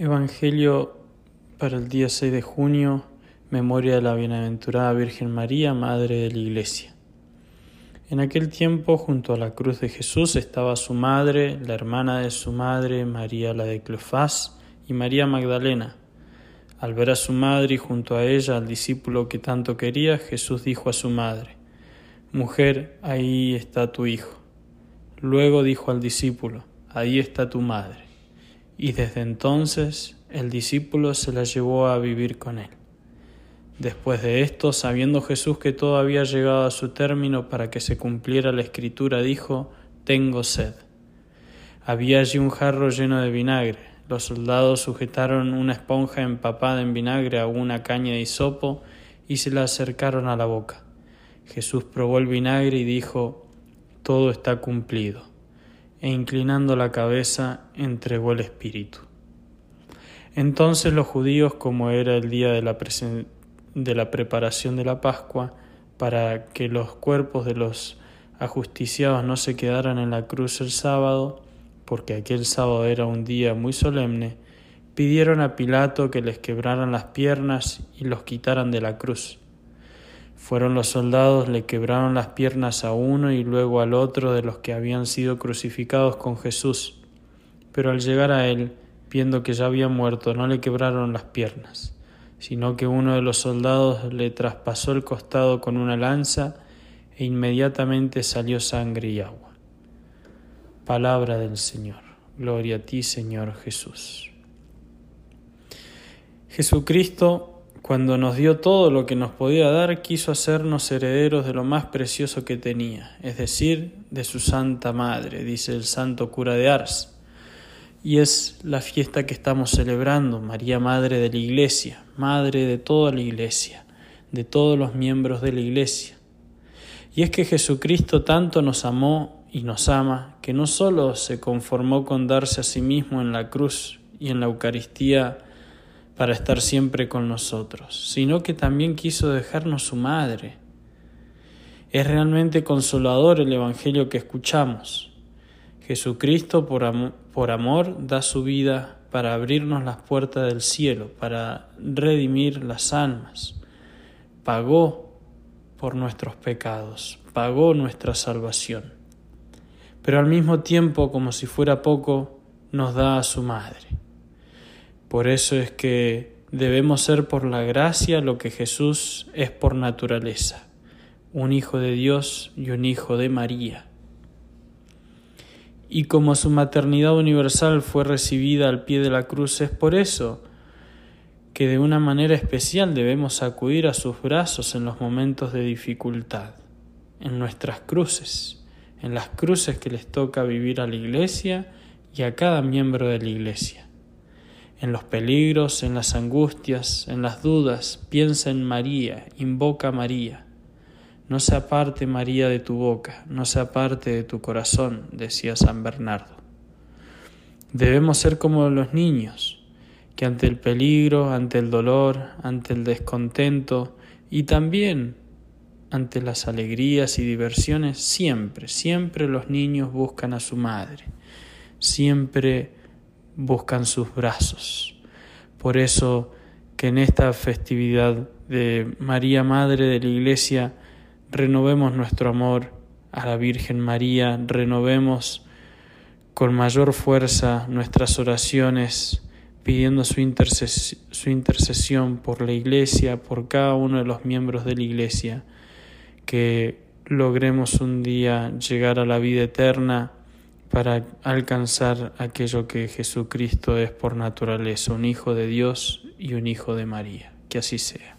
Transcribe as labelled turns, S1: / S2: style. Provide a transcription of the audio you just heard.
S1: Evangelio para el día 6 de junio, memoria de la bienaventurada Virgen María, Madre de la Iglesia. En aquel tiempo, junto a la cruz de Jesús, estaba su madre, la hermana de su madre, María la de Cleofás, y María Magdalena. Al ver a su madre y junto a ella al discípulo que tanto quería, Jesús dijo a su madre, Mujer, ahí está tu hijo. Luego dijo al discípulo, Ahí está tu madre y desde entonces el discípulo se la llevó a vivir con él. Después de esto, sabiendo Jesús que todo había llegado a su término para que se cumpliera la escritura, dijo, Tengo sed. Había allí un jarro lleno de vinagre. Los soldados sujetaron una esponja empapada en vinagre a una caña de hisopo y se la acercaron a la boca. Jesús probó el vinagre y dijo, Todo está cumplido e inclinando la cabeza entregó el espíritu. Entonces los judíos, como era el día de la, de la preparación de la Pascua, para que los cuerpos de los ajusticiados no se quedaran en la cruz el sábado, porque aquel sábado era un día muy solemne, pidieron a Pilato que les quebraran las piernas y los quitaran de la cruz. Fueron los soldados, le quebraron las piernas a uno y luego al otro de los que habían sido crucificados con Jesús. Pero al llegar a él, viendo que ya había muerto, no le quebraron las piernas, sino que uno de los soldados le traspasó el costado con una lanza e inmediatamente salió sangre y agua. Palabra del Señor. Gloria a ti, Señor Jesús. Jesucristo cuando nos dio todo lo que nos podía dar, quiso hacernos herederos de lo más precioso que tenía, es decir, de su Santa Madre, dice el santo cura de Ars. Y es la fiesta que estamos celebrando, María Madre de la Iglesia, Madre de toda la Iglesia, de todos los miembros de la Iglesia. Y es que Jesucristo tanto nos amó y nos ama, que no solo se conformó con darse a sí mismo en la cruz y en la Eucaristía, para estar siempre con nosotros, sino que también quiso dejarnos su madre. Es realmente consolador el Evangelio que escuchamos. Jesucristo por, amor da su vida para abrirnos las puertas del cielo, para redimir las almas. Pagó por nuestros pecados, pagó nuestra salvación. Pero al mismo tiempo, como si fuera poco, nos da a su madre. Por eso es que debemos ser por la gracia lo que Jesús es por naturaleza, un hijo de Dios y un hijo de María. Y como su maternidad universal fue recibida al pie de la cruz, es por eso que de una manera especial debemos acudir a sus brazos en los momentos de dificultad, en nuestras cruces, en las cruces que les toca vivir a la Iglesia y a cada miembro de la Iglesia en los peligros, en las angustias, en las dudas, piensa en María, invoca a María. No se aparte María de tu boca, no se aparte de tu corazón, decía San Bernardo. Debemos ser como los niños, que ante el peligro, ante el dolor, ante el descontento y también ante las alegrías y diversiones, siempre, siempre los niños buscan a su madre, siempre buscan sus brazos. Por eso que en esta festividad de María Madre de la Iglesia renovemos nuestro amor a la Virgen María, renovemos con mayor fuerza nuestras oraciones pidiendo su, su intercesión por la Iglesia, por cada uno de los miembros de la Iglesia, que logremos un día llegar a la vida eterna para alcanzar aquello que Jesucristo es por naturaleza, un Hijo de Dios y un Hijo de María. Que así sea.